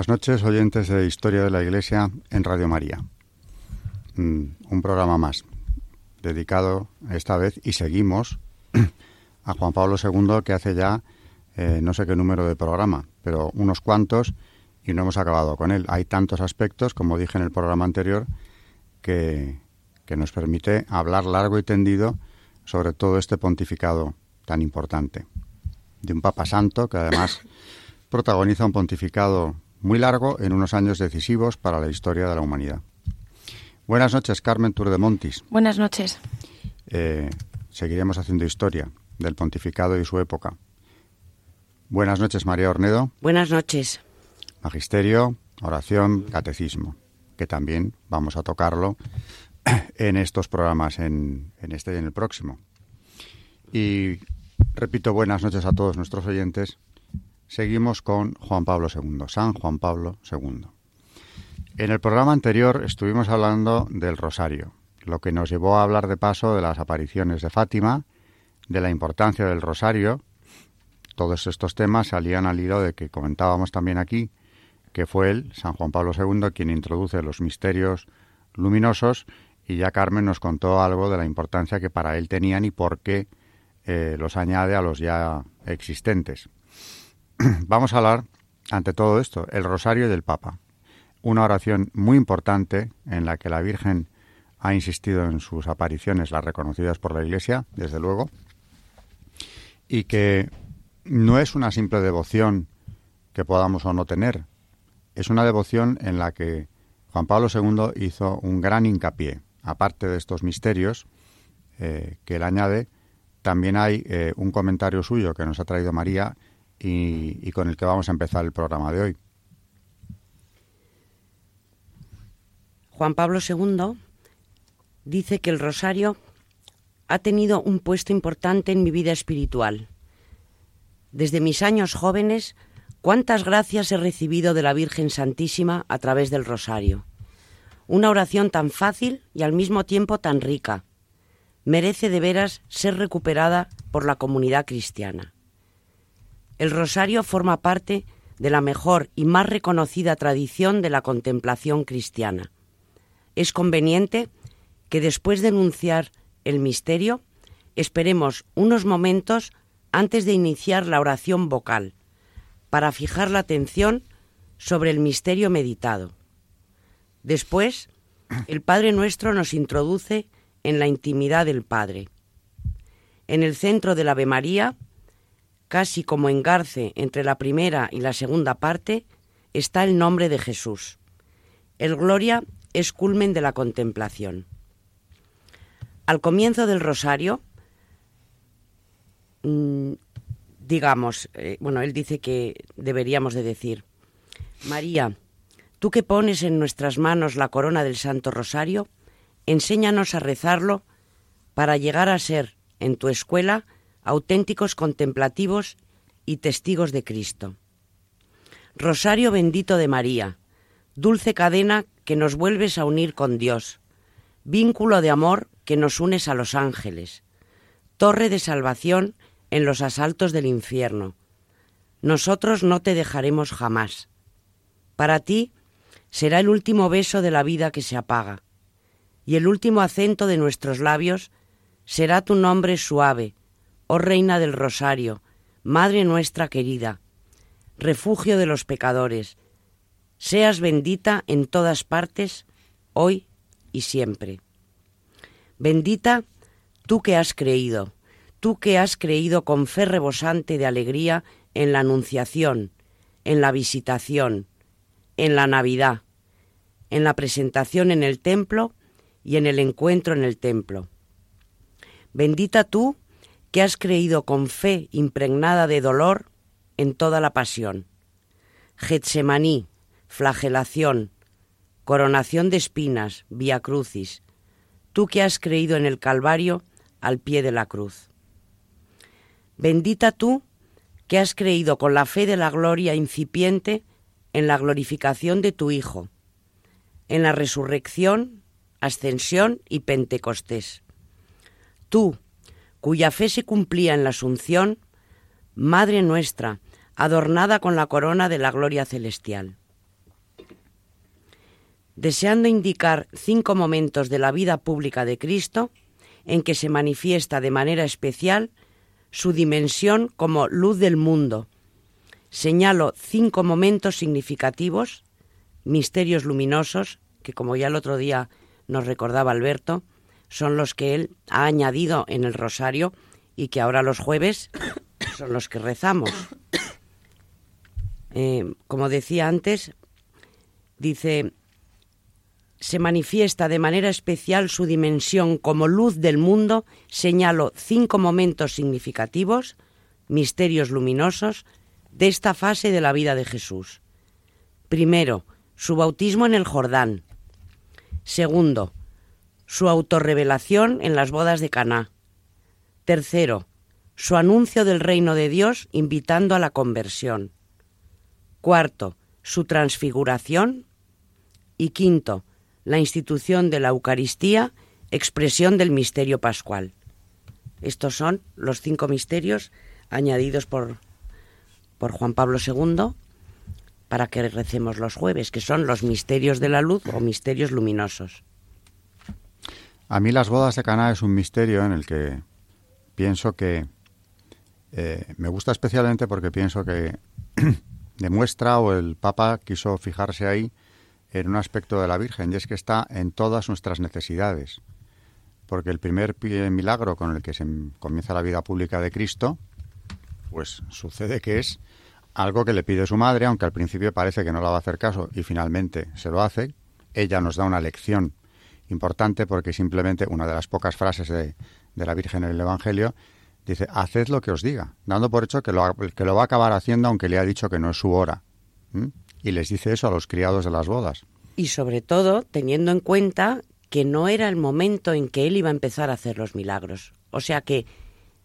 Buenas noches, oyentes de Historia de la Iglesia en Radio María. Mm, un programa más dedicado esta vez y seguimos a Juan Pablo II que hace ya eh, no sé qué número de programa, pero unos cuantos y no hemos acabado con él. Hay tantos aspectos, como dije en el programa anterior, que, que nos permite hablar largo y tendido sobre todo este pontificado tan importante. De un Papa Santo que además protagoniza un pontificado muy largo en unos años decisivos para la historia de la humanidad. Buenas noches, Carmen Tour de Montis. Buenas noches. Eh, seguiremos haciendo historia del pontificado y su época. Buenas noches, María Ornedo. Buenas noches. Magisterio, oración, catecismo, que también vamos a tocarlo en estos programas, en, en este y en el próximo. Y repito, buenas noches a todos nuestros oyentes Seguimos con Juan Pablo II, San Juan Pablo II. En el programa anterior estuvimos hablando del rosario, lo que nos llevó a hablar de paso de las apariciones de Fátima, de la importancia del rosario. Todos estos temas salían al hilo de que comentábamos también aquí, que fue él, San Juan Pablo II, quien introduce los misterios luminosos y ya Carmen nos contó algo de la importancia que para él tenían y por qué eh, los añade a los ya existentes. vamos a hablar, ante todo esto, el rosario del Papa. Una oración muy importante en la que la Virgen ha insistido en sus apariciones, las reconocidas por la Iglesia, desde luego, y que no es una simple devoción que podamos o no tener, es una devoción en la que Juan Pablo II hizo un gran hincapié. Aparte de estos misterios eh, que él añade, también hay eh, un comentario suyo que nos ha traído María y, con el que vamos a empezar el programa de hoy. Juan Pablo II dice que el rosario ha tenido un puesto importante en mi vida espiritual. Desde mis años jóvenes, cuántas gracias he recibido de la Virgen Santísima a través del rosario. Una oración tan fácil y al mismo tiempo tan rica. Merece de veras ser recuperada por la comunidad cristiana. El rosario forma parte de la mejor y más reconocida tradición de la contemplación cristiana. Es conveniente que después de enunciar el misterio, esperemos unos momentos antes de iniciar la oración vocal, para fijar la atención sobre el misterio meditado. Después, el Padre Nuestro nos introduce en la intimidad del Padre. En el centro del Ave María casi como engarce entre la primera y la segunda parte, está el nombre de Jesús. El Gloria es culmen de la contemplación. Al comienzo del rosario, mm, digamos, eh, bueno, él dice que deberíamos de decir, María, tú que pones en nuestras manos la corona del Santo Rosario, enséñanos a rezarlo para llegar a ser, en tu escuela, auténticos contemplativos y testigos de Cristo. Rosario bendito de María, dulce cadena que nos vuelves a unir con Dios, vínculo de amor que nos unes a los ángeles, torre de salvación en los asaltos del infierno. Nosotros no te dejaremos jamás. Para ti será el último beso de la vida que se apaga, y el último acento de nuestros labios será tu nombre suave, oh Reina del Rosario, Madre nuestra querida, refugio de los pecadores, seas bendita en todas partes, hoy y siempre. Bendita tú que has creído, tú que has creído con fe rebosante de alegría en la Anunciación, en la Visitación, en la Navidad, en la presentación en el templo y en el encuentro en el templo. Bendita tú que has creído con fe impregnada de dolor en toda la pasión. Getsemaní, flagelación, coronación de espinas, vía crucis, tú que has creído en el Calvario al pie de la cruz. Bendita tú que has creído con la fe de la gloria incipiente en la glorificación de tu Hijo, en la resurrección, ascensión y Pentecostés. Tú, cuya fe se cumplía en la Asunción, Madre nuestra, adornada con la corona de la gloria celestial. Deseando indicar cinco momentos de la vida pública de Cristo en que se manifiesta de manera especial su dimensión como luz del mundo, señalo cinco momentos significativos, misterios luminosos, que como ya el otro día nos recordaba Alberto, son los que él ha añadido en el rosario y que ahora los jueves son los que rezamos. Eh, como decía antes, dice, se manifiesta de manera especial su dimensión como luz del mundo, señalo cinco momentos significativos, misterios luminosos, de esta fase de la vida de Jesús. Primero, su bautismo en el Jordán. Segundo, su autorrevelación en las bodas de Caná. Tercero, su anuncio del reino de Dios invitando a la conversión. Cuarto, su transfiguración. Y quinto, la institución de la Eucaristía, expresión del misterio pascual. Estos son los cinco misterios añadidos por, por Juan Pablo II para que recemos los jueves, que son los misterios de la luz o misterios luminosos. A mí las bodas de Caná es un misterio en el que pienso que eh, me gusta especialmente porque pienso que demuestra o el Papa quiso fijarse ahí en un aspecto de la Virgen y es que está en todas nuestras necesidades. Porque el primer milagro con el que se comienza la vida pública de Cristo, pues sucede que es algo que le pide su madre, aunque al principio parece que no le va a hacer caso y finalmente se lo hace. Ella nos da una lección importante porque simplemente una de las pocas frases de, la Virgen en el Evangelio dice, haced lo que os diga, dando por hecho que lo, que lo va a acabar haciendo aunque le ha dicho que no es su hora. Y les dice eso a los criados de las bodas. Y sobre todo teniendo en cuenta que no era el momento en que él iba a empezar a hacer los milagros. O sea que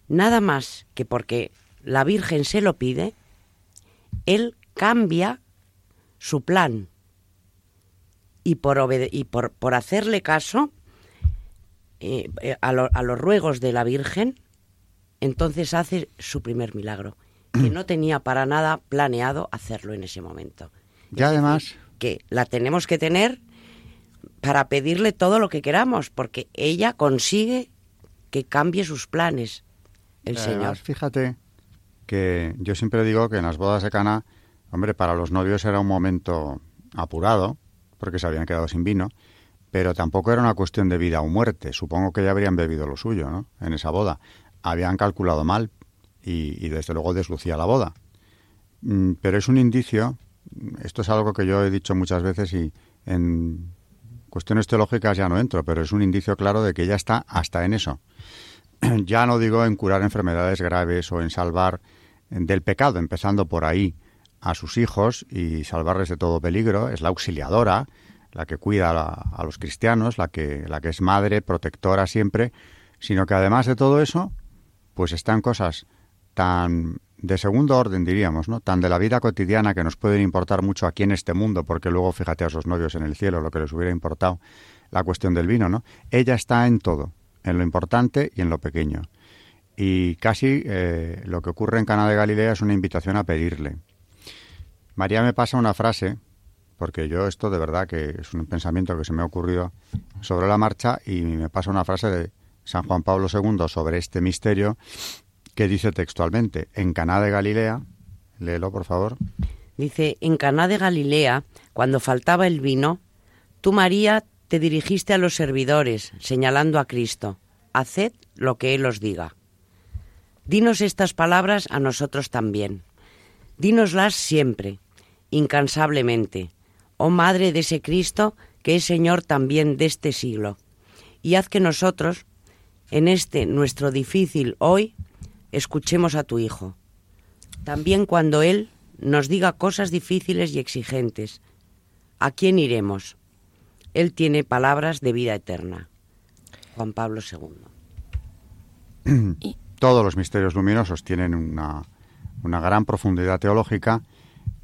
nada más que porque la Virgen se lo pide, él cambia su plan y por, y por, por hacerle caso eh, eh, a, a, los ruegos de la Virgen, entonces hace su primer milagro, que no tenía para nada planeado hacerlo en ese momento. Y además... que la tenemos que tener para pedirle todo lo que queramos, porque ella consigue que cambie sus planes, el Señor. Fíjate que yo siempre digo que en las bodas de Cana, hombre, para los novios era un momento apurado, porque se habían quedado sin vino, pero tampoco era una cuestión de vida o muerte. Supongo que ya habrían bebido lo suyo, ¿no? En esa boda. Habían calculado mal y, desde luego deslucía la boda. Mm, pero es un indicio, esto es algo que yo he dicho muchas veces y en cuestiones teológicas ya no entro, pero es un indicio claro de que ella está hasta en eso. ya no digo en curar enfermedades graves o en salvar del pecado, empezando por ahí, a sus hijos y salvarles de todo peligro, es la auxiliadora, la que cuida a, los cristianos, la que, la que es madre, protectora siempre, sino que además de todo eso, pues están cosas tan de segundo orden, diríamos, ¿no? Tan de la vida cotidiana que nos pueden importar mucho aquí en este mundo, porque luego fíjate a esos novios en el cielo, lo que les hubiera importado la cuestión del vino, ¿no? Ella está en todo, en lo importante y en lo pequeño. Y casi eh, lo que ocurre en Cana de Galilea es una invitación a pedirle. María me pasa una frase, porque yo esto de verdad que es un pensamiento que se me ha ocurrido sobre la marcha y me pasa una frase de San Juan Pablo II sobre este misterio que dice textualmente, en Caná de Galilea, léelo por favor. Dice, en Caná de Galilea, cuando faltaba el vino, tú María te dirigiste a los servidores, señalando a Cristo, haced lo que Él os diga. Dinos estas palabras a nosotros también. Dínoslas siempre, incansablemente, oh Madre de ese Cristo que es Señor también de este siglo, y haz que nosotros, en este nuestro difícil hoy, escuchemos a tu Hijo. También cuando Él nos diga cosas difíciles y exigentes, ¿a quién iremos? Él tiene palabras de vida eterna. Juan Pablo II. Todos los misterios luminosos tienen una, una gran profundidad teológica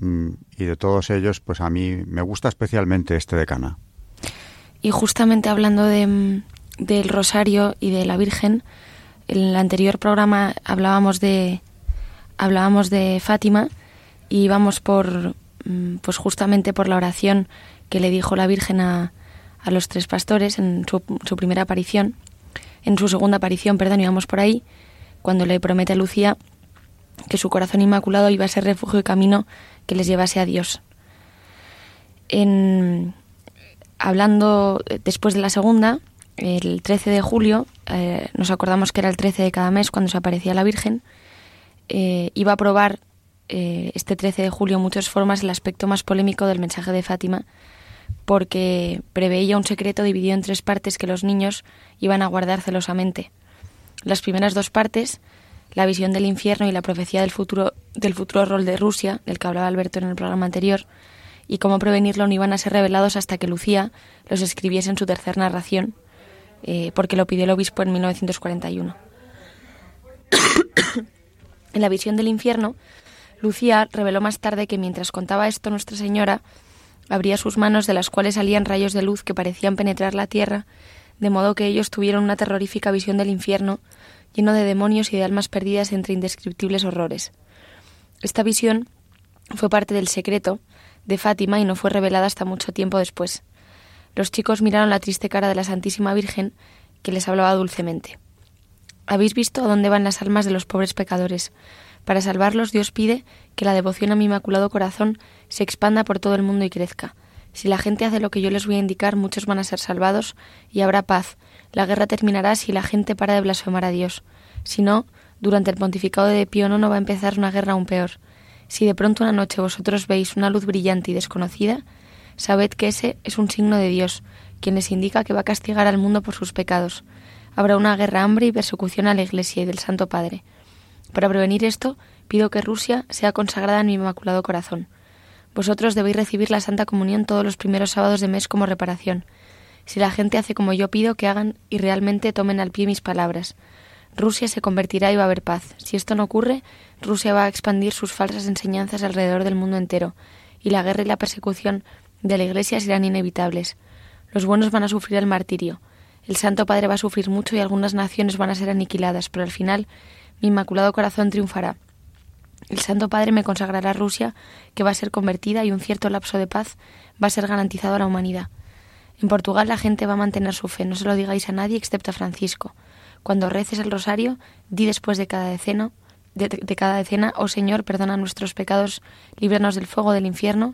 y de todos ellos, pues a mí me gusta especialmente este de Cana. Y justamente hablando de, mm, del Rosario y de la Virgen, en el anterior programa hablábamos de hablábamos de Fátima y íbamos por mm, pues justamente por la oración que le dijo la Virgen a, a los tres pastores en su, su, primera aparición, en su segunda aparición, perdón, íbamos por ahí, cuando le promete a Lucía que su corazón inmaculado iba a ser refugio y camino que les llevase a Dios. En, hablando después de la segunda, el 13 de julio, eh, nos acordamos que era el 13 de cada mes cuando se aparecía la Virgen, eh, iba a probar eh, este 13 de julio en muchas formas el aspecto más polémico del mensaje de Fátima, porque preveía un secreto dividido en tres partes que los niños iban a guardar celosamente. Las primeras dos partes la visión del infierno y la profecía del futuro, del futuro rol de Rusia, del que hablaba Alberto en el programa anterior, y cómo prevenirlo no iban a ser revelados hasta que Lucía los escribiese en su tercera narración, eh, porque lo pidió el obispo en 1941. en la visión del infierno, Lucía reveló más tarde que mientras contaba esto Nuestra Señora abría sus manos de las cuales salían rayos de luz que parecían penetrar la tierra, de modo que ellos tuvieron una terrorífica visión del infierno lleno de demonios y de almas perdidas entre indescriptibles horrores. Esta visión fue parte del secreto de Fátima y no fue revelada hasta mucho tiempo después. Los chicos miraron la triste cara de la Santísima Virgen que les hablaba dulcemente. ¿Habéis visto a dónde van las almas de los pobres pecadores? Para salvarlos Dios pide que la devoción a mi Inmaculado Corazón se expanda por todo el mundo y crezca. Si la gente hace lo que yo les voy a indicar, muchos van a ser salvados y habrá paz, la guerra terminará si la gente para de blasfemar a Dios. Si no, durante el pontificado de Pío no va a empezar una guerra aún peor. Si de pronto una noche vosotros veis una luz brillante y desconocida, sabed que ese es un signo de Dios, quien les indica que va a castigar al mundo por sus pecados. Habrá una guerra, hambre y persecución a la Iglesia y del Santo Padre. Para prevenir esto, pido que Rusia sea consagrada en mi Inmaculado Corazón. Vosotros debéis recibir la Santa Comunión todos los primeros sábados de mes como reparación si la gente hace como yo pido que hagan y realmente tomen al pie mis palabras. Rusia se convertirá y va a haber paz. Si esto no ocurre, Rusia va a expandir sus falsas enseñanzas alrededor del mundo entero, y la guerra y la persecución de la Iglesia serán inevitables. Los buenos van a sufrir el martirio. El Santo Padre va a sufrir mucho y algunas naciones van a ser aniquiladas, pero al final mi Inmaculado Corazón triunfará. El Santo Padre me consagrará a Rusia, que va a ser convertida y un cierto lapso de paz va a ser garantizado a la humanidad. En Portugal la gente va a mantener su fe, no se lo digáis a nadie excepto a Francisco. Cuando reces el rosario, di después de cada decena, de, cada oh Señor, perdona nuestros pecados, líbranos del fuego del infierno,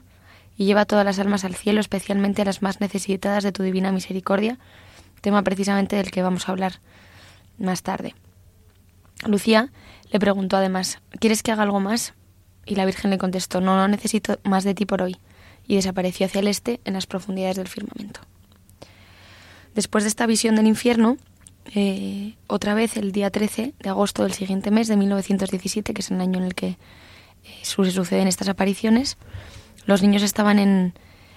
y lleva todas las almas al cielo, especialmente a las más necesitadas de tu divina misericordia, tema precisamente del que vamos a hablar más tarde. Lucía le preguntó además, ¿quieres que haga algo más? Y la Virgen le contestó, no, no necesito más de ti por hoy, y desapareció hacia el este en las profundidades del firmamento. Después de esta visión del infierno, eh, otra vez el día 13 de agosto del siguiente mes de 1917, que es el año en el que eh, suceden estas apariciones, los niños estaban en,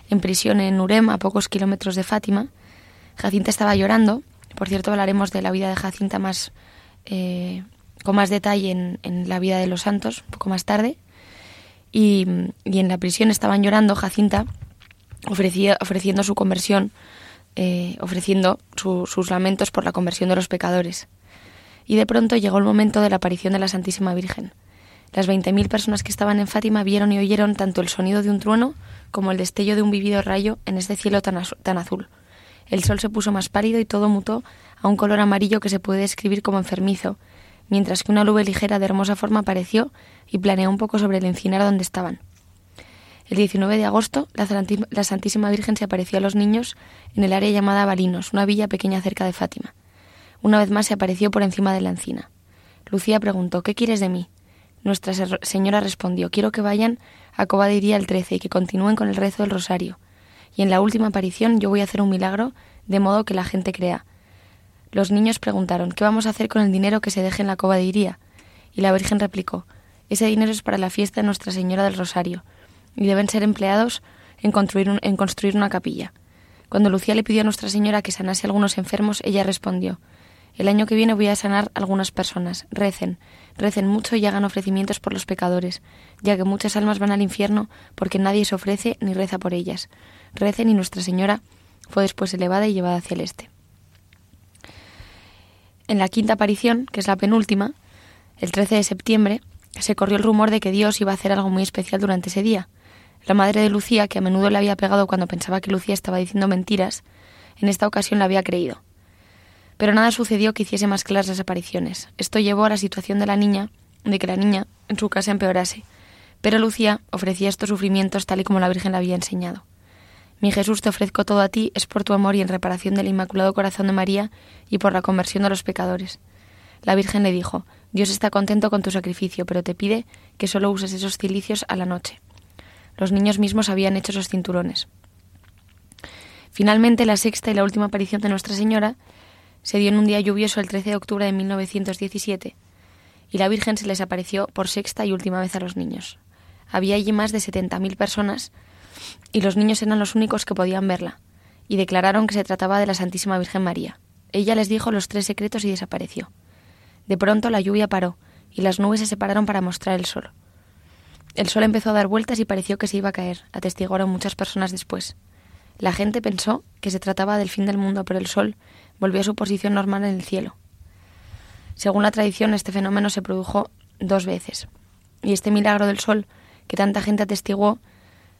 en prisión en Urem, a pocos kilómetros de Fátima. Jacinta estaba llorando. Por cierto, hablaremos de la vida de Jacinta más eh, con más detalle en, la vida de los santos, un poco más tarde. Y, y en la prisión estaban llorando Jacinta, ofrecía, ofreciendo su conversión eh, ofreciendo sus lamentos por la conversión de los pecadores. Y de pronto llegó el momento de la aparición de la Santísima Virgen. Las veinte mil personas que estaban en Fátima vieron y oyeron tanto el sonido de un trueno como el destello de un vivido rayo en este cielo tan, tan azul. El sol se puso más pálido y todo mutó a un color amarillo que se puede describir como enfermizo, mientras que una nube ligera de hermosa forma apareció y planeó un poco sobre el encinar donde estaban. El 19 de agosto, la Santísima Virgen se apareció a los niños en el área llamada Balinos, una villa pequeña cerca de Fátima. Una vez más se apareció por encima de la encina. Lucía preguntó, ¿qué quieres de mí? Nuestra Señora respondió, quiero que vayan a Cobadiría el 13 y que continúen con el rezo del rosario. y en la última aparición yo voy a hacer un milagro de modo que la gente crea. Los niños preguntaron, ¿qué vamos a hacer con el dinero que se deje en la cova de Iría? Y la Virgen replicó, ese dinero es para la fiesta de Nuestra Señora del Rosario y deben ser empleados en construir, en construir una capilla. Cuando Lucía le pidió a Nuestra Señora que sanase a algunos enfermos, ella respondió, el año que viene voy a sanar a algunas personas. Recen, recen mucho y hagan ofrecimientos por los pecadores, ya que muchas almas van al infierno porque nadie se ofrece ni reza por ellas. Recen y Nuestra Señora fue después elevada y llevada hacia el este. En la quinta aparición, que es la penúltima, el 13 de septiembre, se corrió el rumor de que Dios iba a hacer algo muy especial durante ese día. La madre de Lucía, que a menudo le había pegado cuando pensaba que Lucía estaba diciendo mentiras, en esta ocasión la había creído. Pero nada sucedió que hiciese más claras las apariciones. Esto llevó a la situación de la niña, de que la niña en su casa empeorase. Pero Lucía ofrecía estos sufrimientos tal y como la Virgen le había enseñado. Mi Jesús, te ofrezco todo a ti, es por tu amor y en reparación del Inmaculado Corazón de María y por la conversión de los pecadores. La Virgen le dijo, Dios está contento con tu sacrificio, pero te pide que solo uses esos cilicios a la noche. Los niños mismos habían hecho esos cinturones. Finalmente, la sexta y la última aparición de Nuestra Señora se dio en un día lluvioso el 13 de octubre de 1917, y la Virgen se les apareció por sexta y última vez a los niños. Había allí más de setenta mil personas y los niños eran los únicos que podían verla, y declararon que se trataba de la Santísima Virgen María. Ella les dijo los tres secretos y desapareció. De pronto la lluvia paró, y las nubes se separaron para mostrar el sol. El sol empezó a dar vueltas y pareció que se iba a caer, atestiguaron muchas personas después. La gente pensó que se trataba del fin del mundo, pero el sol volvió a su posición normal en el cielo. Según la tradición, este fenómeno se produjo dos veces, y este milagro del sol, que tanta gente atestiguó,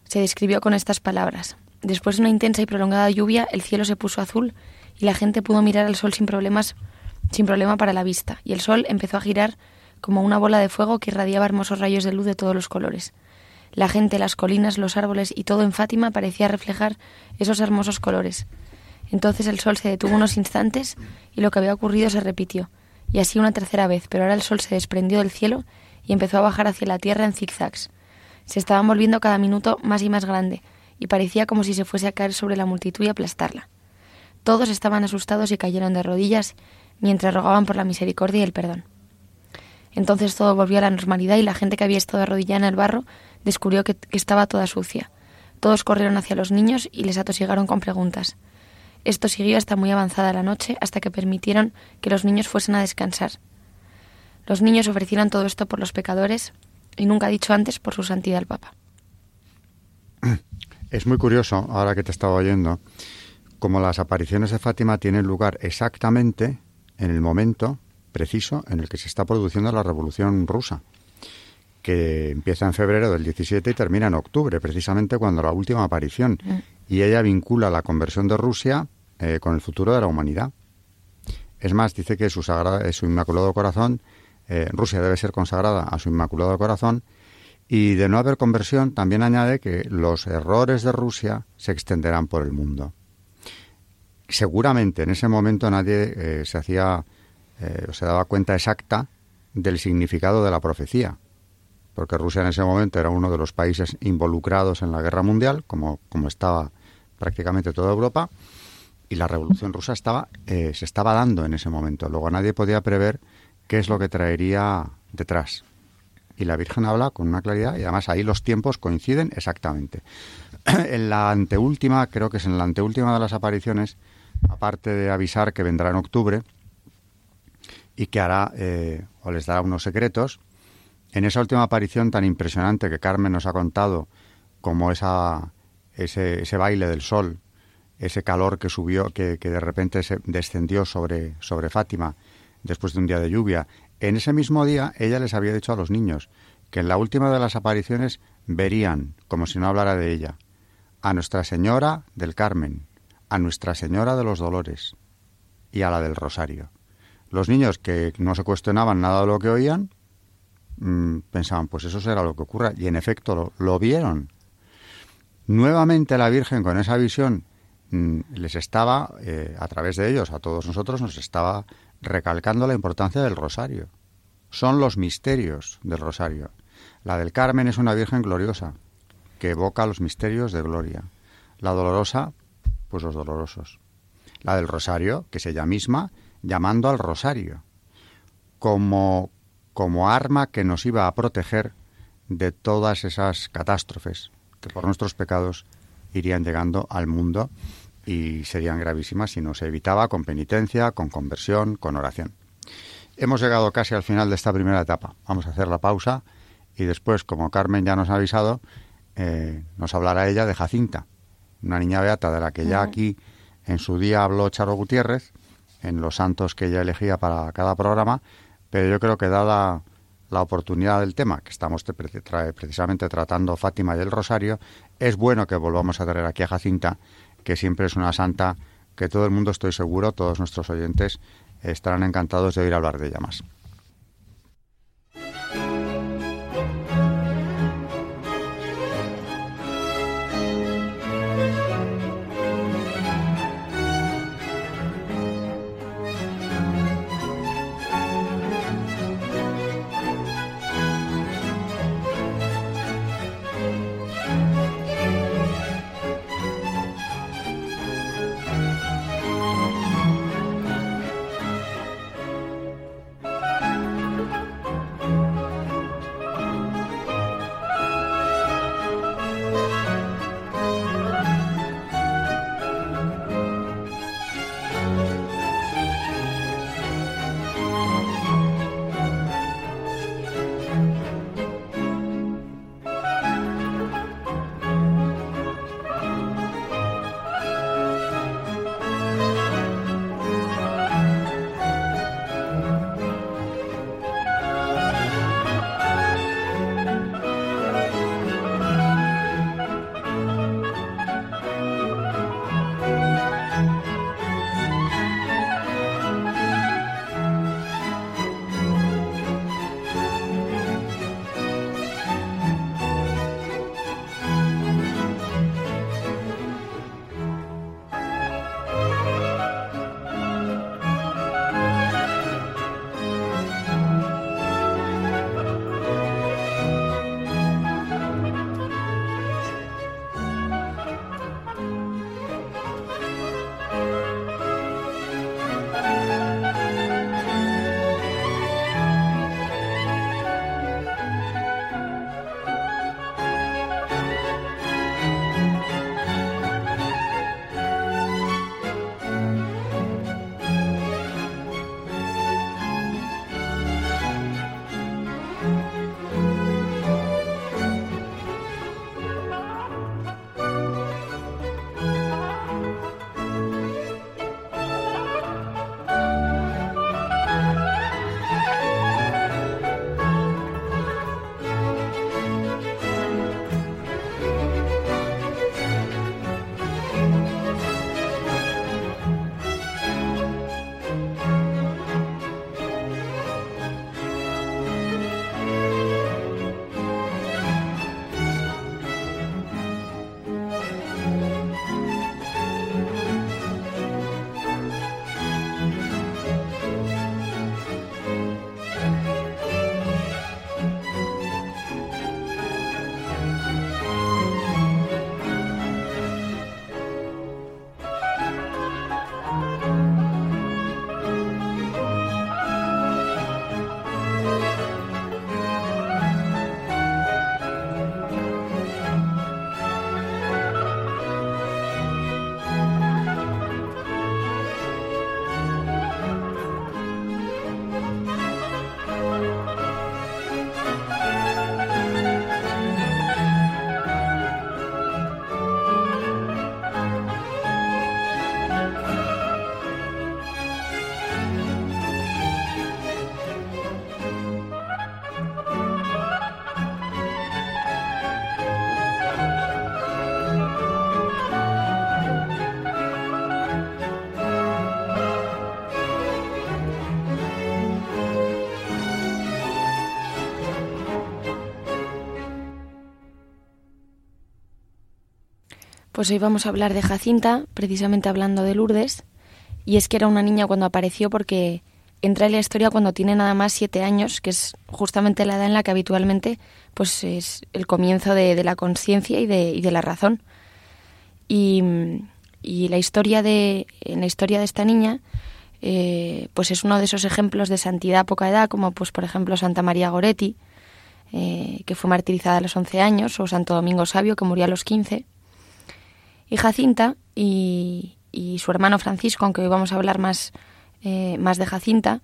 se describió con estas palabras. Después de una intensa y prolongada lluvia, el cielo se puso azul y la gente pudo mirar al sol sin problemas, sin problema para la vista, y el sol empezó a girar como una bola de fuego que irradiaba hermosos rayos de luz de todos los colores. La gente, las colinas, los árboles y todo en Fátima parecía reflejar esos hermosos colores. Entonces el sol se detuvo unos instantes y lo que había ocurrido se repitió, y así una tercera vez, pero ahora el sol se desprendió del cielo y empezó a bajar hacia la tierra en zigzags se estaban volviendo cada minuto más y más grande, y parecía como si se fuese a caer sobre la multitud y aplastarla. Todos estaban asustados y cayeron de rodillas mientras rogaban por la misericordia y el perdón. Entonces todo volvió a la normalidad y la gente que había estado arrodillada en el barro descubrió que, estaba toda sucia. Todos corrieron hacia los niños y les atosigaron con preguntas. Esto siguió hasta muy avanzada la noche, hasta que permitieron que los niños fuesen a descansar. Los niños ofrecieron todo esto por los pecadores y nunca dicho antes por su santidad el Papa. Es muy curioso, ahora que te estaba oyendo, como las apariciones de Fátima tienen lugar exactamente en el momento preciso en el que se está produciendo la Revolución Rusa, que empieza en febrero del 17 y termina en octubre, precisamente cuando la última aparición. Mm. Y ella vincula la conversión de Rusia eh, con el futuro de la humanidad. Es más, dice que su, sagrada, su Inmaculado Corazón eh, Rusia debe ser consagrada a su Inmaculado Corazón y de no haber conversión también añade que los errores de Rusia se extenderán por el mundo. Seguramente en ese momento nadie eh, se hacía eh, se daba cuenta exacta del significado de la profecía, porque Rusia en ese momento era uno de los países involucrados en la guerra mundial, como, como estaba prácticamente toda Europa, y la revolución rusa estaba, se estaba dando en ese momento. Luego nadie podía prever qué es lo que traería detrás. Y la Virgen habla con una claridad y además ahí los tiempos coinciden exactamente. en la anteúltima, creo que es en la anteúltima de las apariciones, aparte de avisar que vendrá en octubre y que hará eh, o les dará unos secretos, en esa última aparición tan impresionante que Carmen nos ha contado, como esa, ese, ese baile del sol, ese calor que subió, que, que de repente se descendió sobre, sobre Fátima, después de un día de lluvia. En ese mismo día ella les había dicho a los niños que en la última de las apariciones verían, como si no hablara de ella, a Nuestra Señora del Carmen, a Nuestra Señora de los Dolores y a la del Rosario. Los niños que no se cuestionaban nada de lo que oían, mm, pensaban, pues eso será lo que ocurra, y en efecto lo, vieron. Nuevamente la Virgen con esa visión mm, les estaba, eh, a través de ellos, a todos nosotros, nos estaba recalcando la importancia del rosario. Son los misterios del rosario. La del Carmen es una Virgen gloriosa, que evoca los misterios de gloria. La dolorosa, pues los dolorosos. La del rosario, que es ella misma, llamando al rosario, como, como arma que nos iba a proteger de todas esas catástrofes que por nuestros pecados irían llegando al mundo y serían gravísimas si no se evitaba con penitencia, con conversión, con oración. Hemos llegado casi al final de esta primera etapa. Vamos a hacer la pausa y después, como Carmen ya nos ha avisado, eh, nos hablará ella de Jacinta, una niña beata de la que ya aquí en su día habló Charo Gutiérrez, en los santos que ella elegía para cada programa, pero yo creo que dada la oportunidad del tema que estamos precisamente tratando Fátima y el Rosario, es bueno que volvamos a traer aquí a Jacinta, que siempre es una santa que todo el mundo, estoy seguro, todos nuestros oyentes, estarán encantados de oír hablar de ella más. Pues hoy vamos a hablar de Jacinta, precisamente hablando de Lourdes, y es que era una niña cuando apareció porque entra en la historia cuando tiene nada más siete años, que es justamente la edad en la que habitualmente pues es el comienzo de, la conciencia y de, y de, la razón. Y, la historia de, en la historia de esta niña, eh, pues es uno de esos ejemplos de santidad a poca edad, como pues por ejemplo Santa María Goretti, eh, que fue martirizada a los 11 años, o Santo Domingo Sabio, que murió a los 15. Y Jacinta y, su hermano Francisco, aunque hoy vamos a hablar más, eh, más de Jacinta,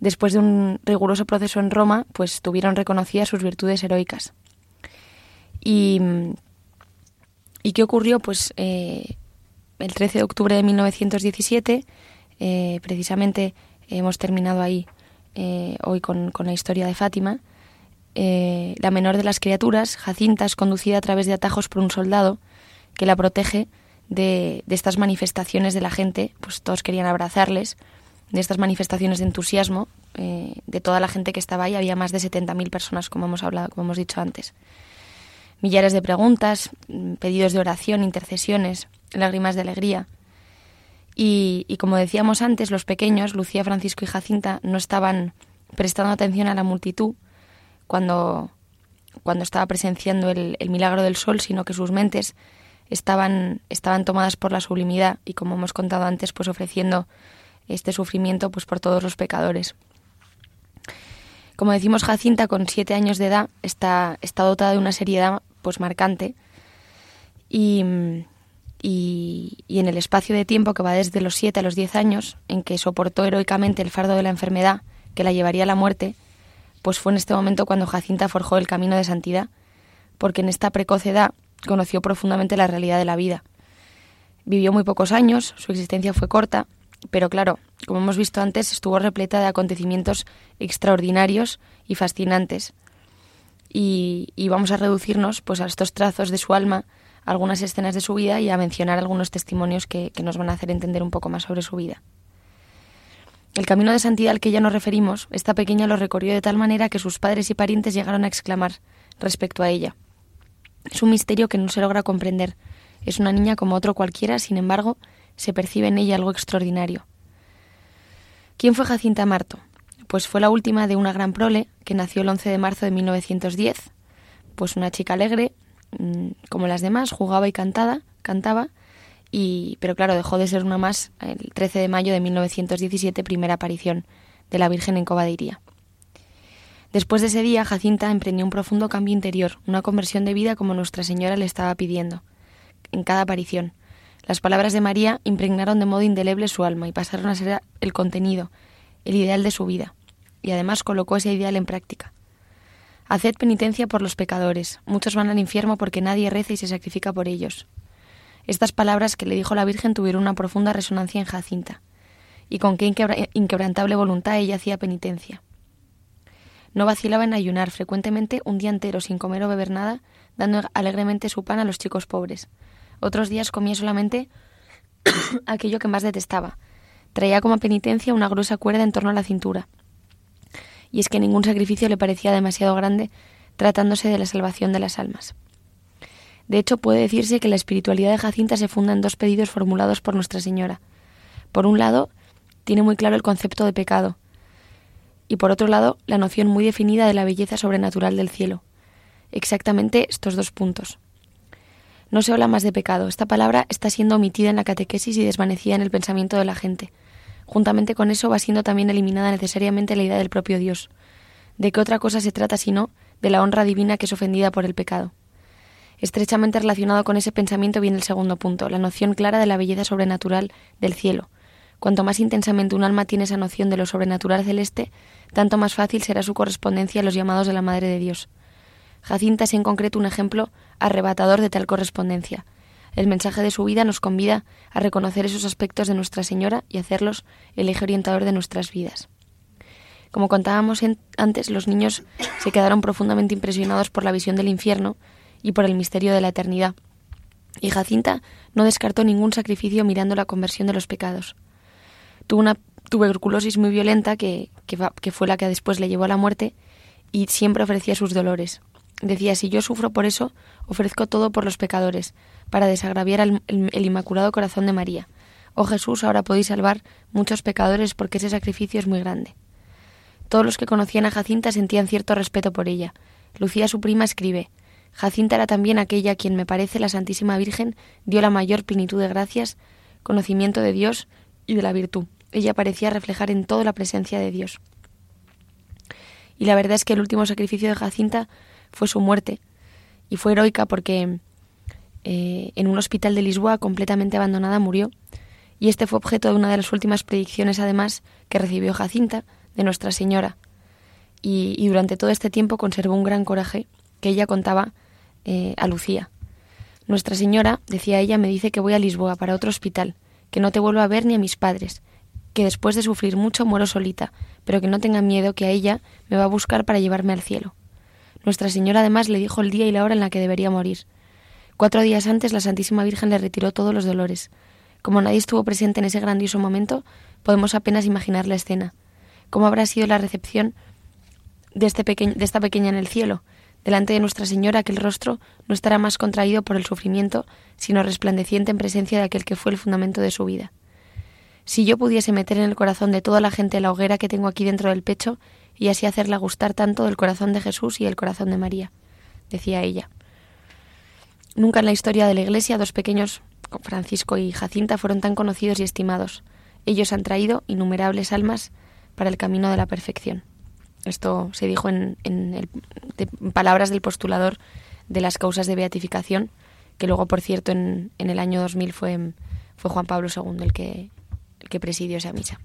después de un riguroso proceso en Roma, pues tuvieron reconocidas sus virtudes heroicas. Y, ¿y qué ocurrió? Pues eh, el 13 de octubre de 1917, precisamente hemos terminado ahí hoy con, con la historia de Fátima, eh, la menor de las criaturas, Jacinta, es conducida a través de atajos por un soldado que la protege de, estas manifestaciones de la gente, pues todos querían abrazarles, de estas manifestaciones de entusiasmo eh, de toda la gente que estaba ahí. Había más de 70.000 personas, como hemos hablado, como hemos dicho antes. Millares de preguntas, mm, pedidos de oración, intercesiones, lágrimas de alegría. Y, y, como decíamos antes, los pequeños, Lucía, Francisco y Jacinta, no estaban prestando atención a la multitud, cuando, cuando estaba presenciando el, milagro del sol, sino que sus mentes estaban, estaban tomadas por la sublimidad y, como hemos contado antes, pues ofreciendo este sufrimiento pues por todos los pecadores. Como decimos, Jacinta, con siete años de edad, está, está dotada de una seriedad pues marcante y, y, en el espacio de tiempo que va desde los siete a los diez años, en que soportó heroicamente el fardo de la enfermedad que la llevaría a la muerte, pues fue en este momento cuando Jacinta forjó el camino de santidad, porque en esta precoz edad conoció profundamente la realidad de la vida. Vivió muy pocos años, su existencia fue corta, pero claro, como hemos visto antes, estuvo repleta de acontecimientos extraordinarios y fascinantes. Y, vamos a reducirnos pues a estos trazos de su alma, algunas escenas de su vida y a mencionar algunos testimonios que nos van a hacer entender un poco más sobre su vida. El camino de santidad al que ya nos referimos, esta pequeña lo recorrió de tal manera que sus padres y parientes llegaron a exclamar respecto a ella. Es un misterio que no se logra comprender. Es una niña como otro cualquiera, sin embargo, se percibe en ella algo extraordinario. ¿Quién fue Jacinta Marto? Pues fue la última de una gran prole que nació el 11 de marzo de 1910. Pues una chica alegre, mm, como las demás, jugaba y cantaba, cantaba, y, pero claro, dejó de ser una más el 13 de mayo de 1917, primera aparición de la Virgen en Cobadiría. Después de ese día, Jacinta emprendió un profundo cambio interior, una conversión de vida como Nuestra Señora le estaba pidiendo, en cada aparición. Las palabras de María impregnaron de modo indeleble su alma y pasaron a ser el contenido, el ideal de su vida, y además colocó ese ideal en práctica. Haced penitencia por los pecadores, muchos van al infierno porque nadie reza y se sacrifica por ellos. Estas palabras que le dijo la Virgen tuvieron una profunda resonancia en Jacinta, y con qué inquebrantable voluntad ella hacía penitencia. No vacilaba en ayunar frecuentemente un día entero sin comer o beber nada, dando alegremente su pan a los chicos pobres. Otros días comía solamente aquello que más detestaba. Traía como penitencia una gruesa cuerda en torno a la cintura. Y es que ningún sacrificio le parecía demasiado grande tratándose de la salvación de las almas. De hecho, puede decirse que la espiritualidad de Jacinta se funda en dos pedidos formulados por Nuestra Señora. Por un lado, tiene muy claro el concepto de pecado, y por otro lado, la noción muy definida de la belleza sobrenatural del cielo. Exactamente estos dos puntos. No se habla más de pecado. Esta palabra está siendo omitida en la catequesis y desvanecida en el pensamiento de la gente. Juntamente con eso va siendo también eliminada necesariamente la idea del propio Dios. ¿De qué otra cosa se trata sino de la honra divina que es ofendida por el pecado? Estrechamente relacionado con ese pensamiento viene el segundo punto, la noción clara de la belleza sobrenatural del cielo. Cuanto más intensamente un alma tiene esa noción de lo sobrenatural celeste, tanto más fácil será su correspondencia a los llamados de la Madre de Dios. Jacinta es en concreto un ejemplo arrebatador de tal correspondencia. El mensaje de su vida nos convida a reconocer esos aspectos de Nuestra Señora y hacerlos el eje orientador de nuestras vidas. Como contábamos antes, los niños se quedaron profundamente impresionados por la visión del infierno y por el misterio de la eternidad. Y Jacinta no descartó ningún sacrificio mirando la conversión de los pecados. Tuvo una tuberculosis muy violenta que, que, fue la que después le llevó a la muerte y siempre ofrecía sus dolores. Decía, si yo sufro por eso, ofrezco todo por los pecadores, para desagraviar el, el, Inmaculado Corazón de María. Oh Jesús, ahora podéis salvar muchos pecadores porque ese sacrificio es muy grande. Todos los que conocían a Jacinta sentían cierto respeto por ella. Lucía, su prima, escribe, Jacinta era también aquella a quien me parece la Santísima Virgen dio la mayor plenitud de gracias, conocimiento de Dios y de la virtud. Ella parecía reflejar en todo la presencia de Dios. Y la verdad es que el último sacrificio de Jacinta fue su muerte, y fue heroica porque eh, en un hospital de Lisboa completamente abandonada murió, y este fue objeto de una de las últimas predicciones además que recibió Jacinta de Nuestra Señora, y, durante todo este tiempo conservó un gran coraje que ella contaba eh, a Lucía. Nuestra Señora, decía ella, me dice que voy a Lisboa para otro hospital, que no te vuelvo a ver ni a mis padres, que después de sufrir mucho muero solita, pero que no tenga miedo que a ella me va a buscar para llevarme al cielo. Nuestra Señora además le dijo el día y la hora en la que debería morir. Cuatro días antes la Santísima Virgen le retiró todos los dolores. Como nadie estuvo presente en ese grandioso momento, podemos apenas imaginar la escena. ¿Cómo habrá sido la recepción de, este de esta pequeña en el cielo? Delante de Nuestra Señora aquel rostro no estará más contraído por el sufrimiento, sino resplandeciente en presencia de aquel que fue el fundamento de su vida. Si yo pudiese meter en el corazón de toda la gente la hoguera que tengo aquí dentro del pecho, y así hacerla gustar tanto del corazón de Jesús y el corazón de María, decía ella. Nunca en la historia de la Iglesia dos pequeños, Francisco y Jacinta, fueron tan conocidos y estimados. Ellos han traído innumerables almas para el camino de la perfección. Esto se dijo en, palabras del postulador de las causas de beatificación, que luego, por cierto, en, el año 2000 fue, fue Juan Pablo II el que, que presidió esa misa.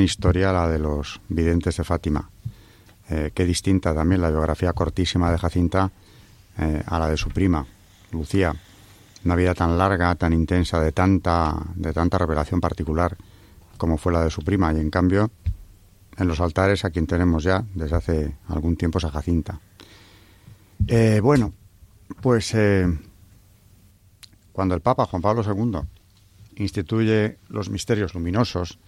Gran historia la de los videntes de Fátima. Eh, qué distinta también la biografía cortísima de Jacinta eh, a la de su prima, Lucía. Una vida tan larga, tan intensa, de tanta, de tanta revelación particular como fue la de su prima. Y en cambio, en los altares a quien tenemos ya desde hace algún tiempo es a Jacinta. Eh, bueno, pues cuando el Papa Juan Pablo II instituye los misterios luminosos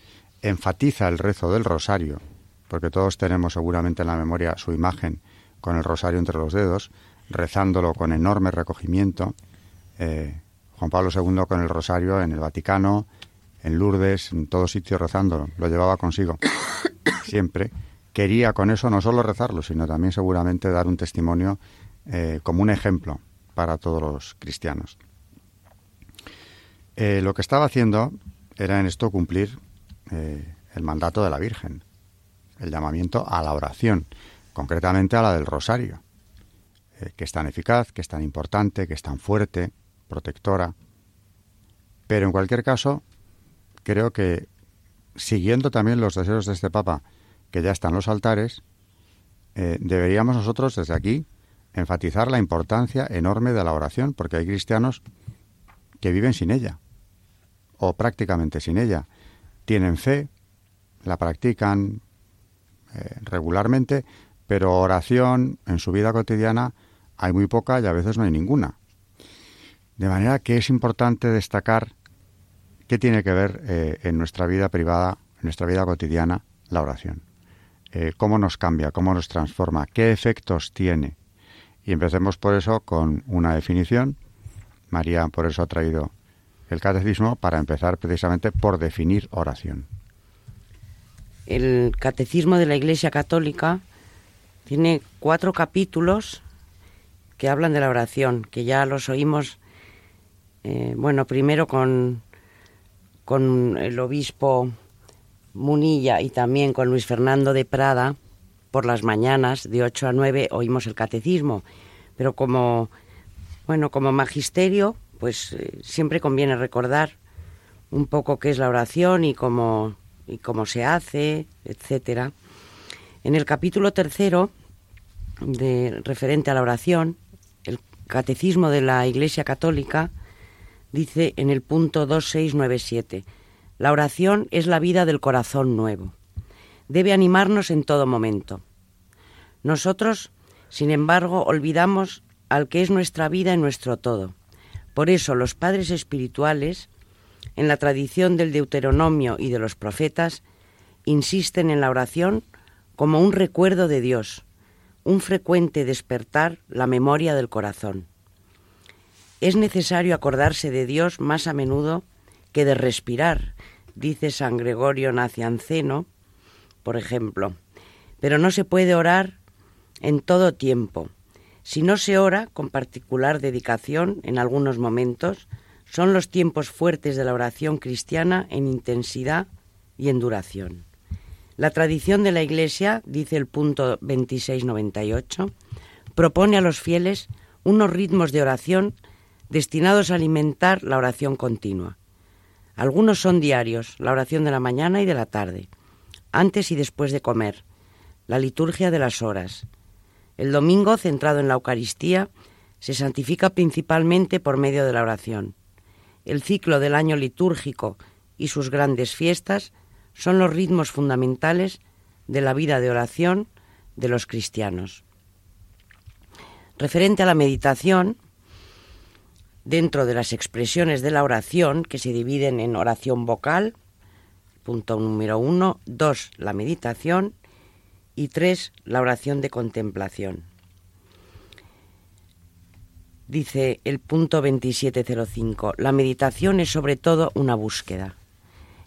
enfatiza el rezo del rosario, porque todos tenemos seguramente en la memoria su imagen con el rosario entre los dedos, rezándolo con enorme recogimiento. Eh, Juan Pablo II con el rosario en el Vaticano, en Lourdes, en todos sitios rezando, lo llevaba consigo siempre. Quería con eso no solo rezarlo, sino también seguramente dar un testimonio eh, como un ejemplo para todos los cristianos. Eh, lo que estaba haciendo era en esto cumplir eh, el mandato de la Virgen, el llamamiento a la oración, concretamente a la del rosario, que es tan eficaz, que es tan importante, que es tan fuerte, protectora. Pero en cualquier caso, creo que siguiendo también los deseos de este Papa, que ya están los altares, eh, deberíamos nosotros desde aquí enfatizar la importancia enorme de la oración, porque hay cristianos que viven sin ella, o prácticamente sin ella. Tienen fe, la practican eh, regularmente, pero oración en su vida cotidiana hay muy poca y a veces no hay ninguna. De manera que es importante destacar qué tiene que ver eh, en nuestra vida privada, en nuestra vida cotidiana, la oración. Eh, cómo nos cambia, cómo nos transforma, qué efectos tiene. Y empecemos por eso con una definición. María por eso ha traído el catecismo para empezar precisamente por definir oración. El catecismo de la Iglesia Católica tiene cuatro capítulos que hablan de la oración, que ya los oímos, eh, bueno, primero con, con el obispo Munilla y también con Luis Fernando de Prada, por las mañanas de 8 a 9 oímos el catecismo, pero como bueno, como magisterio, pues eh, siempre conviene recordar un poco qué es la oración y cómo y cómo se hace, etcétera. En el capítulo tercero de referente a la oración, el Catecismo de la Iglesia Católica dice en el punto 2697 la oración es la vida del corazón nuevo. Debe animarnos en todo momento. Nosotros, sin embargo, olvidamos al que es nuestra vida y nuestro todo. Por eso los padres espirituales, en la tradición del Deuteronomio y de los profetas, insisten en la oración como un recuerdo de Dios, un frecuente despertar la memoria del corazón. Es necesario acordarse de Dios más a menudo que de respirar, dice San Gregorio Nacianceno, por ejemplo. Pero no se puede orar en todo tiempo. Si no se ora con particular dedicación en algunos momentos, son los tiempos fuertes de la oración cristiana en intensidad y en duración. La tradición de la Iglesia, dice el punto 2698, propone a los fieles unos ritmos de oración destinados a alimentar la oración continua. Algunos son diarios, la oración de la mañana y de la tarde, antes y después de comer, la liturgia de las horas. El domingo, centrado en la Eucaristía, se santifica principalmente por medio de la oración. El ciclo del año litúrgico y sus grandes fiestas son los ritmos fundamentales de la vida de oración de los cristianos. Referente a la meditación, dentro de las expresiones de la oración, que se dividen en oración vocal, punto número uno, dos, la meditación y tres, la oración de contemplación. Dice el punto 2705, la meditación es sobre todo una búsqueda.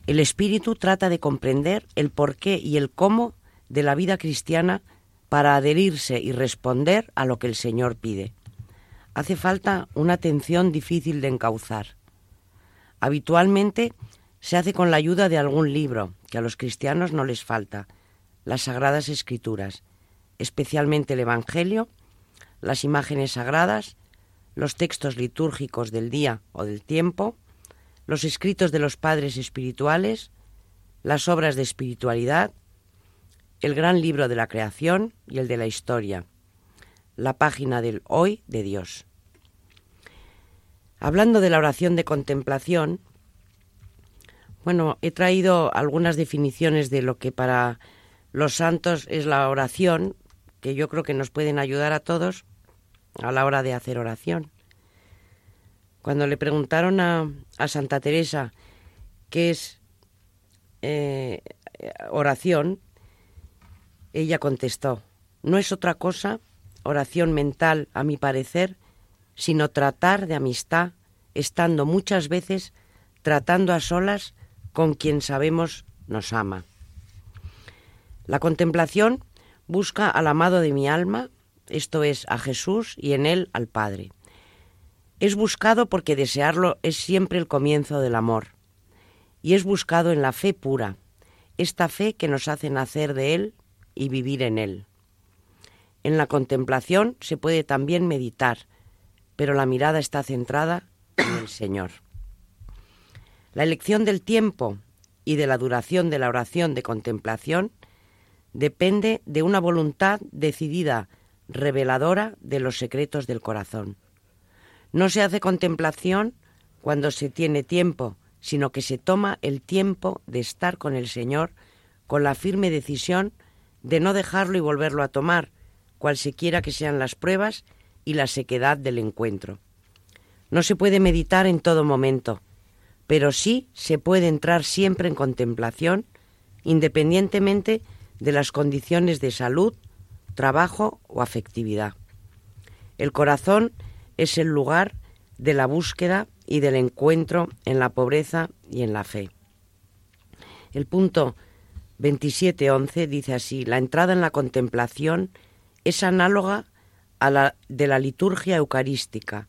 El espíritu trata de comprender el porqué y el cómo de la vida cristiana para adherirse y responder a lo que el Señor pide hace falta una atención difícil de encauzar. Habitualmente se hace con la ayuda de algún libro, que a los cristianos no les falta, las Sagradas Escrituras, especialmente el Evangelio, las imágenes sagradas, los textos litúrgicos del día o del tiempo, los escritos de los padres espirituales, las obras de espiritualidad, el gran libro de la creación y el de la historia, la página del Hoy de Dios. Hablando de la oración de contemplación, bueno, he traído algunas definiciones de lo que para los santos es la oración, que yo creo que nos pueden ayudar a todos a la hora de hacer oración. Cuando le preguntaron a, Santa Teresa qué es eh, oración, ella contestó, no es otra cosa oración mental, a mi parecer, sino tratar de amistad, estando muchas veces tratando a solas con quien sabemos nos ama. La contemplación busca al amado de mi alma, esto es, a Jesús y en él al Padre. Es buscado porque desearlo es siempre el comienzo del amor, y es buscado en la fe pura, esta fe que nos hace nacer de él y vivir en él. En la contemplación se puede también meditar, pero la mirada está centrada en el Señor. La elección del tiempo y de la duración de la oración de contemplación depende de una voluntad decidida, reveladora de los secretos del corazón. No se hace contemplación cuando se tiene tiempo, sino que se toma el tiempo de estar con el Señor con la firme decisión de no dejarlo y volverlo a tomar, cualquiera que sean las pruebas y la sequedad del encuentro. No se puede meditar en todo momento, pero sí se puede entrar siempre en contemplación, independientemente de las condiciones de salud, trabajo o afectividad. El corazón es el lugar de la búsqueda y del encuentro en la pobreza y en la fe. El punto 27.11 dice así, la entrada en la contemplación es análoga a la de la liturgia eucarística,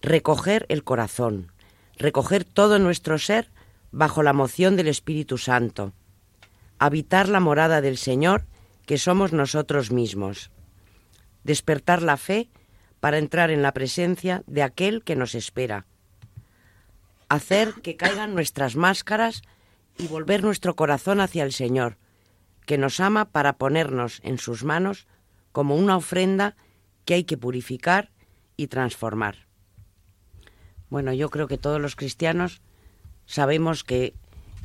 recoger el corazón, recoger todo nuestro ser bajo la moción del Espíritu Santo, habitar la morada del Señor que somos nosotros mismos, despertar la fe para entrar en la presencia de aquel que nos espera, hacer que caigan nuestras máscaras y volver nuestro corazón hacia el Señor, que nos ama para ponernos en sus manos como una ofrenda que hay que purificar y transformar. Bueno, yo creo que todos los cristianos sabemos que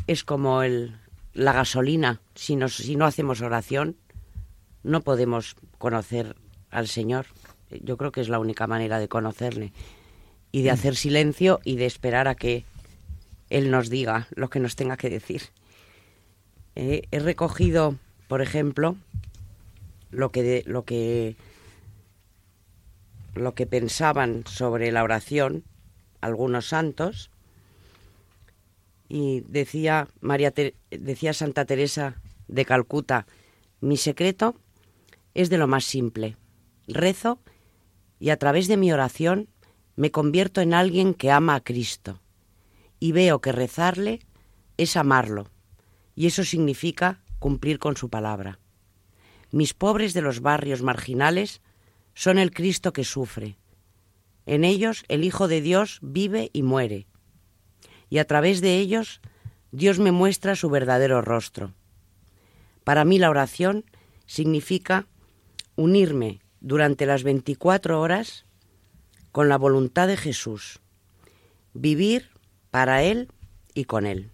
es como el, la gasolina. Si, si no hacemos oración, no podemos conocer al Señor. Yo creo que es la única manera de conocerle. Y de hacer silencio y de esperar a que Él nos diga lo que nos tenga que decir. Eh, he recogido, por ejemplo, lo que, lo que lo que pensaban sobre la oración algunos santos y decía María decía Santa Teresa de Calcuta, mi secreto es de lo más simple. Rezo y a través de mi oración me convierto en alguien que ama a Cristo y veo que rezarle es amarlo y eso significa cumplir con su palabra. Mis pobres de los barrios marginales son el Cristo que sufre. En ellos el Hijo de Dios vive y muere. Y a través de ellos Dios me muestra su verdadero rostro. Para mí la oración significa unirme durante las 24 horas con la voluntad de Jesús, vivir para Él y con Él.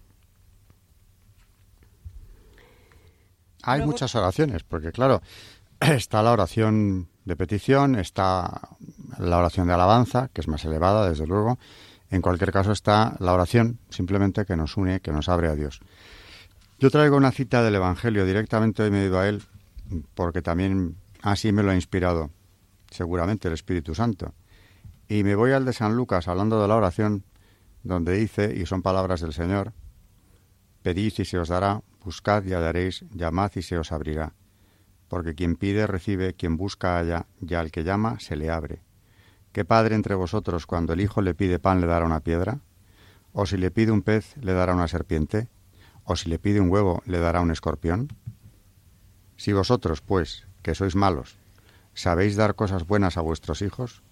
Hay muchas oraciones, porque claro, está la oración de petición, está la oración de alabanza, que es más elevada, desde luego. En cualquier caso está la oración, simplemente que nos une, que nos abre a Dios. Yo traigo una cita del Evangelio, directamente me he a él, porque también así me lo ha inspirado, seguramente, el Espíritu Santo. Y me voy al de San Lucas, hablando de la oración, donde dice, y son palabras del Señor, pedid y se os dará, buscad y hallaréis, llamad y se os abrirá porque quien pide recibe, quien busca halla, y al que llama se le abre. ¿Qué padre entre vosotros cuando el hijo le pide pan le dará una piedra? ¿O si le pide un pez le dará una serpiente? ¿O si le pide un huevo le dará un escorpión? Si vosotros, pues, que sois malos, sabéis dar cosas buenas a vuestros hijos,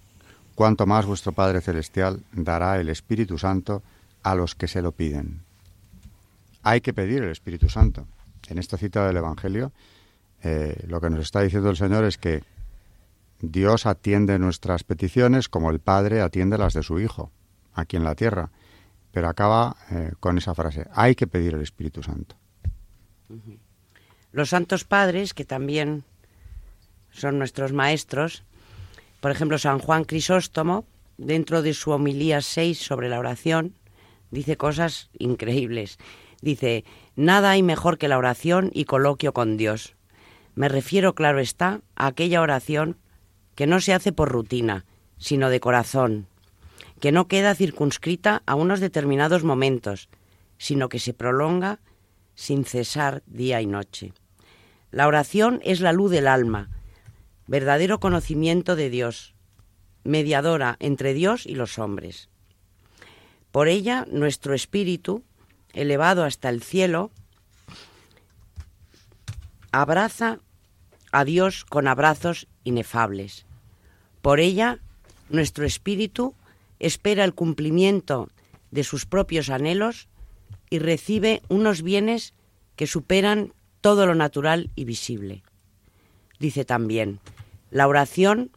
cuánto más vuestro Padre Celestial dará el Espíritu Santo a los que se lo piden. Hay que pedir el Espíritu Santo. En esta cita del Evangelio eh, lo que nos está diciendo el Señor es que Dios atiende nuestras peticiones como el Padre atiende las de su Hijo, aquí en la tierra. Pero acaba eh, con esa frase, hay que pedir el Espíritu Santo. Los santos padres, que también son nuestros maestros, por ejemplo, San Juan Crisóstomo, dentro de su homilía 6 sobre la oración, dice cosas increíbles. Dice, nada hay mejor que la oración y coloquio con Dios. Me refiero, claro está, a aquella oración que no se hace por rutina, sino de corazón, que no queda circunscrita a unos determinados momentos, sino que se prolonga sin cesar día y noche. La oración es la luz del alma, verdadero conocimiento de Dios, mediadora entre Dios y los hombres. Por ella nuestro espíritu, elevado hasta el cielo, abraza Dios con abrazos inefables. Por ella nuestro espíritu espera el cumplimiento de sus propios anhelos y recibe unos bienes que superan todo lo natural y visible. Dice también, la oración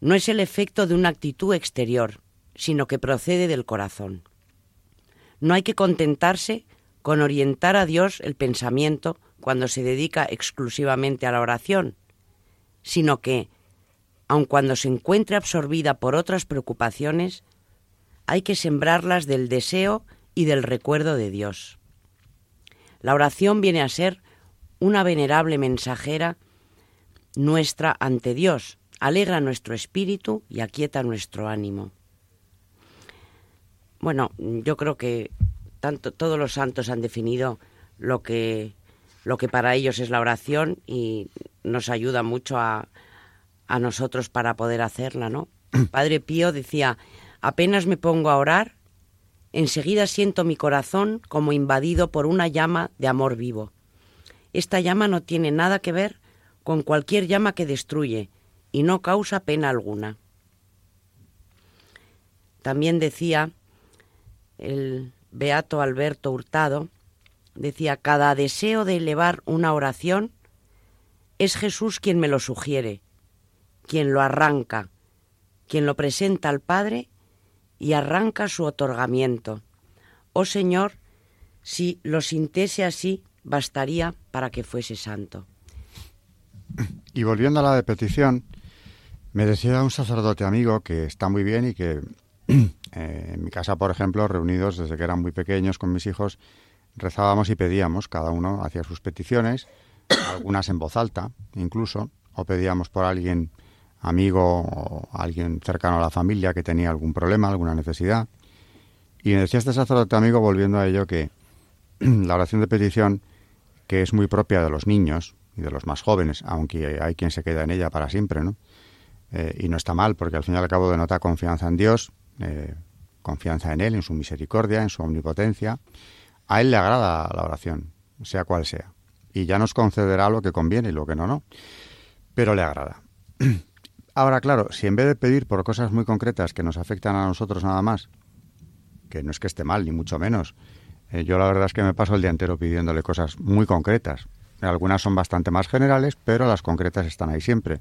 no es el efecto de una actitud exterior, sino que procede del corazón. No hay que contentarse con orientar a Dios el pensamiento cuando se dedica exclusivamente a la oración, sino que, aun cuando se encuentre absorbida por otras preocupaciones, hay que sembrarlas del deseo y del recuerdo de Dios. La oración viene a ser una venerable mensajera nuestra ante Dios, alegra nuestro espíritu y aquieta nuestro ánimo. Bueno, yo creo que tanto todos los santos han definido lo que lo que para ellos es la oración y nos ayuda mucho a, a nosotros para poder hacerla, ¿no? Padre Pío decía, apenas me pongo a orar, enseguida siento mi corazón como invadido por una llama de amor vivo. Esta llama no tiene nada que ver con cualquier llama que destruye y no causa pena alguna. También decía el beato Alberto Hurtado, decía, cada deseo de elevar una oración es Jesús quien me lo sugiere, quien lo arranca, quien lo presenta al Padre y arranca su otorgamiento. Oh Señor, si lo sintiese así, bastaría para que fuese santo. Y volviendo a la de petición, me decía un sacerdote amigo que está muy bien y que eh, en mi casa, por ejemplo, reunidos desde que eran muy pequeños con mis hijos, rezábamos y pedíamos, cada uno hacía sus peticiones, algunas en voz alta incluso, o pedíamos por alguien amigo o alguien cercano a la familia que tenía algún problema, alguna necesidad. Y me decía este sacerdote amigo, volviendo a ello, que la oración de petición, que es muy propia de los niños y de los más jóvenes, aunque hay quien se queda en ella para siempre, ¿no? Eh, y no está mal, porque al fin y al cabo denota confianza en Dios, eh, confianza en Él, en su misericordia, en su omnipotencia. A Él le agrada la oración, sea cual sea. Y ya nos concederá lo que conviene y lo que no, no. Pero le agrada. Ahora, claro, si en vez de pedir por cosas muy concretas que nos afectan a nosotros nada más, que no es que esté mal, ni mucho menos, eh, yo la verdad es que me paso el día entero pidiéndole cosas muy concretas. Algunas son bastante más generales, pero las concretas están ahí siempre.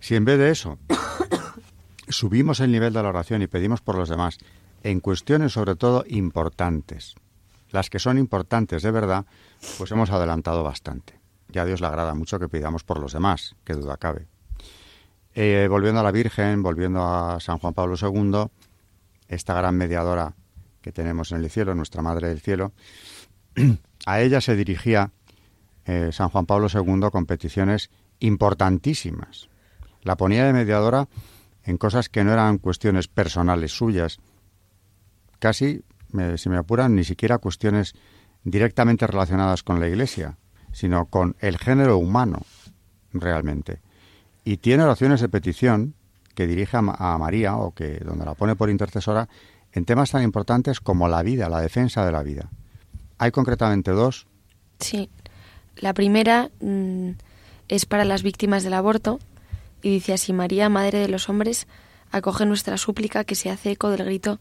Si en vez de eso subimos el nivel de la oración y pedimos por los demás, en cuestiones sobre todo importantes, las que son importantes de verdad, pues hemos adelantado bastante. Ya Dios le agrada mucho que pidamos por los demás, que duda cabe. Eh, volviendo a la Virgen, volviendo a San Juan Pablo II, esta gran mediadora que tenemos en el cielo, nuestra Madre del Cielo, a ella se dirigía eh, San Juan Pablo II con peticiones importantísimas. La ponía de mediadora en cosas que no eran cuestiones personales suyas, casi, si me apuran, ni siquiera cuestiones directamente relacionadas con la Iglesia, sino con el género humano, realmente y tiene oraciones de petición que dirige a, María o que donde la pone por intercesora en temas tan importantes como la vida, la defensa de la vida. Hay concretamente dos. Sí. La primera mm, es para las víctimas del aborto y dice así, María, Madre de los hombres, acoge nuestra súplica que se hace eco del grito,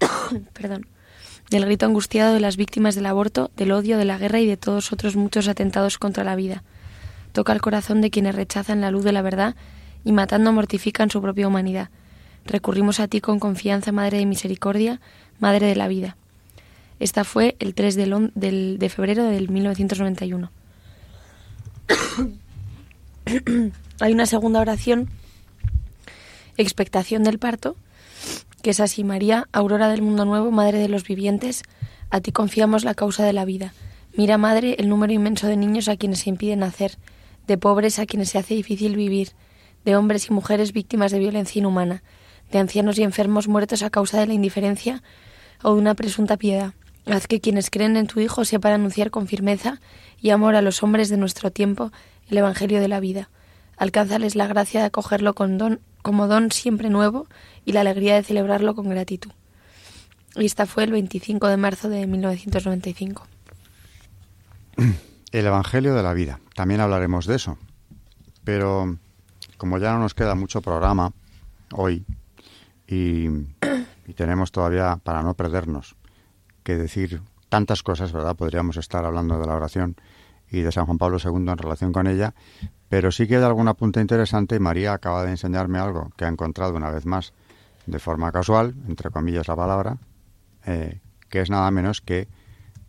perdón, del grito angustiado de las víctimas del aborto, del odio, de la guerra y de todos otros muchos atentados contra la vida toca el corazón de quienes rechazan la luz de la verdad y matando mortifican su propia humanidad. Recurrimos a ti con confianza, Madre de Misericordia, Madre de la Vida. Esta fue el 3 de, de febrero del 1991. Hay una segunda oración, expectación del parto, que es así, María, aurora del mundo nuevo, Madre de los vivientes, a ti confiamos la causa de la vida. Mira, Madre, el número inmenso de niños a quienes se impide nacer, de pobres a quienes se hace difícil vivir, de hombres y mujeres víctimas de violencia inhumana, de ancianos y enfermos muertos a causa de la indiferencia o de una presunta piedad, Haz que quienes creen en tu Hijo sepan anunciar con firmeza y amor a los hombres de nuestro tiempo el Evangelio de la vida. Alcánzales la gracia de acogerlo con don, como don siempre nuevo y la alegría de celebrarlo con gratitud. Y esta fue el 25 de marzo de 1995. El Evangelio de la vida. También hablaremos de eso. Pero como ya no nos queda mucho programa hoy y, y tenemos todavía, para no perdernos, que decir tantas cosas, ¿verdad? Podríamos estar hablando de la oración y de San Juan Pablo II en relación con ella, pero sí queda alguna punta interesante y María acaba de enseñarme algo que ha encontrado una vez más de forma casual, entre comillas la palabra, eh, que es nada menos que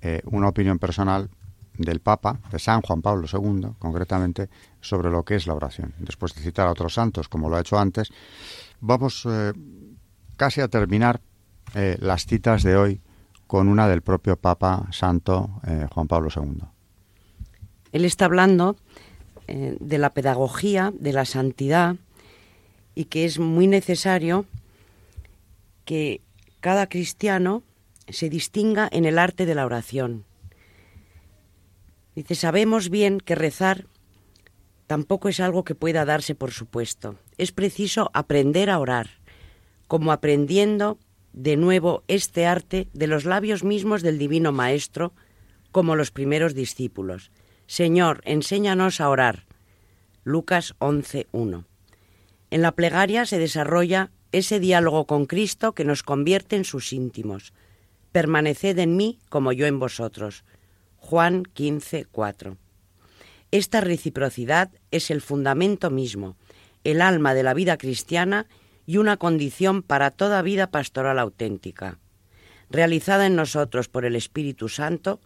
eh, una opinión personal del Papa, de San Juan Pablo II, concretamente, sobre lo que es la oración. Después de citar a otros santos, como lo ha hecho antes, vamos eh, casi a terminar las citas de hoy con una del propio Papa Santo Juan Pablo II. Él está hablando eh, de la pedagogía, de la santidad, y que es muy necesario que cada cristiano se distinga en el arte de la oración. Dice, sabemos bien que rezar tampoco es algo que pueda darse por supuesto. Es preciso aprender a orar, como aprendiendo de nuevo este arte de los labios mismos del Divino Maestro, como los primeros discípulos. Señor, enséñanos a orar. Lucas 11.1. En la plegaria se desarrolla ese diálogo con Cristo que nos convierte en sus íntimos. Permaneced en mí como yo en vosotros. Juan 15.4. Esta reciprocidad es el fundamento mismo, el alma de la vida cristiana y una condición para toda vida pastoral auténtica. Realizada en nosotros por el Espíritu Santo,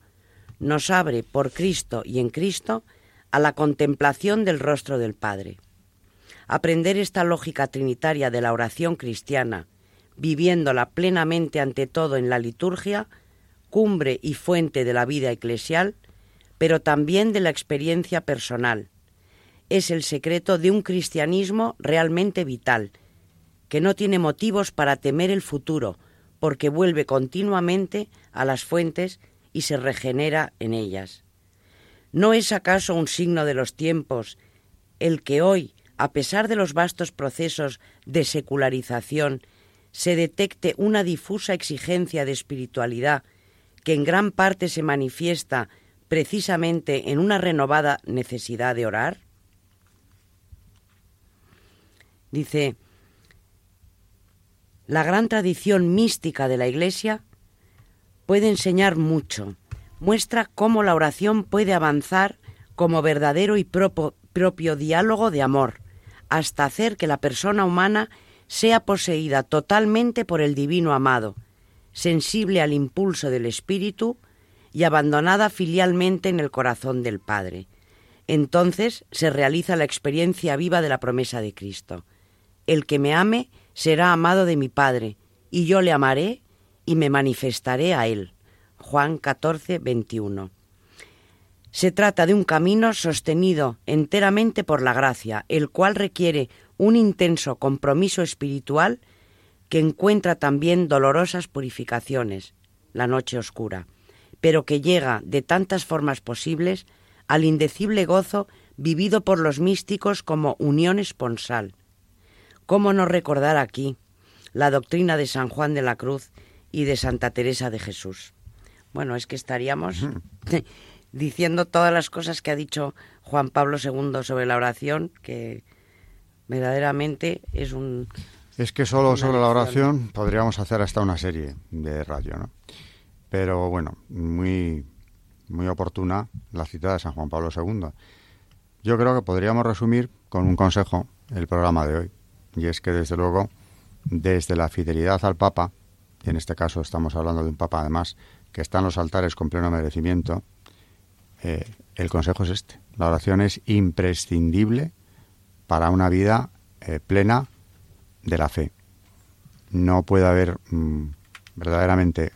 nos abre por Cristo y en Cristo a la contemplación del rostro del Padre. Aprender esta lógica trinitaria de la oración cristiana, viviéndola plenamente ante todo en la liturgia, cumbre y fuente de la vida eclesial, pero también de la experiencia personal. Es el secreto de un cristianismo realmente vital, que no tiene motivos para temer el futuro, porque vuelve continuamente a las fuentes y se regenera en ellas. ¿No es acaso un signo de los tiempos el que hoy, a pesar de los vastos procesos de secularización, se detecte una difusa exigencia de espiritualidad que en gran parte se manifiesta precisamente en una renovada necesidad de orar? Dice, la gran tradición mística de la Iglesia puede enseñar mucho. Muestra cómo la oración puede avanzar como verdadero y propio, diálogo de amor, hasta hacer que la persona humana sea poseída totalmente por el divino amado, sensible al impulso del Espíritu y abandonada filialmente en el corazón del Padre. Entonces se realiza la experiencia viva de la promesa de Cristo. El que me ame será amado de mi Padre, y yo le amaré y me manifestaré a él. Juan 14, 21. Se trata de un camino sostenido enteramente por la gracia, el cual requiere un intenso compromiso espiritual que encuentra también dolorosas purificaciones, la noche oscura, pero que llega de tantas formas posibles al indecible gozo vivido por los místicos como unión esponsal, ¿Cómo no recordar aquí la doctrina de San Juan de la Cruz y de Santa Teresa de Jesús? Bueno, es que estaríamos diciendo todas las cosas que ha dicho Juan Pablo II sobre la oración, que verdaderamente es un... Es que solo sobre la oración podríamos hacer hasta una serie de radio, ¿no? Pero bueno, muy, muy oportuna la cita de San Juan Pablo II. Yo creo que podríamos resumir con un consejo el programa de hoy y es que desde luego, desde la fidelidad al Papa, y en este caso estamos hablando de un Papa además que está en los altares con pleno merecimiento, eh, el consejo es este. La oración es imprescindible para una vida eh, plena de la fe. No puede haber mm, verdaderamente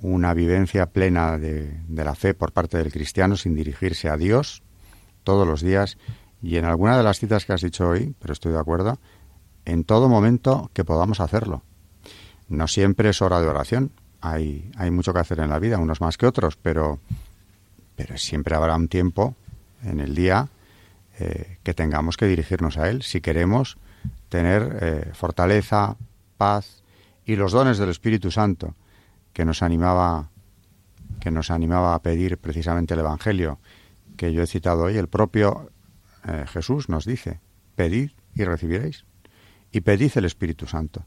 una vivencia plena de, de, la fe por parte del cristiano sin dirigirse a Dios todos los días. Y en alguna de las citas que has dicho hoy, pero estoy de acuerdo, en todo momento que podamos hacerlo. No siempre es hora de oración. hay, hay mucho que hacer en la vida, unos más que otros, pero, pero siempre habrá un tiempo en el día eh, que tengamos que dirigirnos a Él si queremos tener eh, fortaleza, paz y los dones del Espíritu Santo que nos animaba que nos animaba a pedir precisamente el Evangelio que yo he citado hoy, el propio eh, Jesús nos dice, pedid y recibiréis. Y pedid el Espíritu Santo.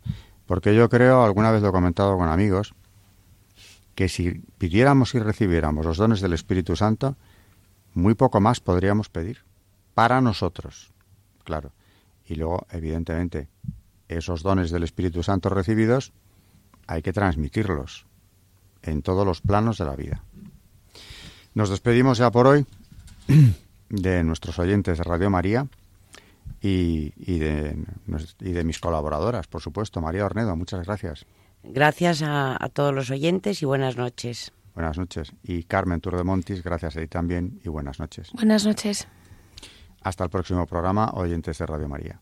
Porque yo creo, alguna vez lo he comentado con amigos, que si pidiéramos y recibiéramos los dones del Espíritu Santo, muy poco más podríamos pedir. Para nosotros, claro. Y luego, evidentemente, esos dones del Espíritu Santo recibidos hay que transmitirlos en todos los planos de la vida. Nos despedimos ya por hoy de nuestros oyentes de Radio María y, de, y de mis colaboradoras, por supuesto. María Ornedo, muchas gracias. Gracias a, todos los oyentes y buenas noches. Buenas noches. Y Carmen Montis, gracias a ti también y buenas noches. Buenas noches. Hasta el próximo programa, oyentes de Radio María.